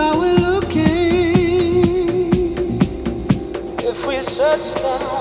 now we're looking. If we search, them.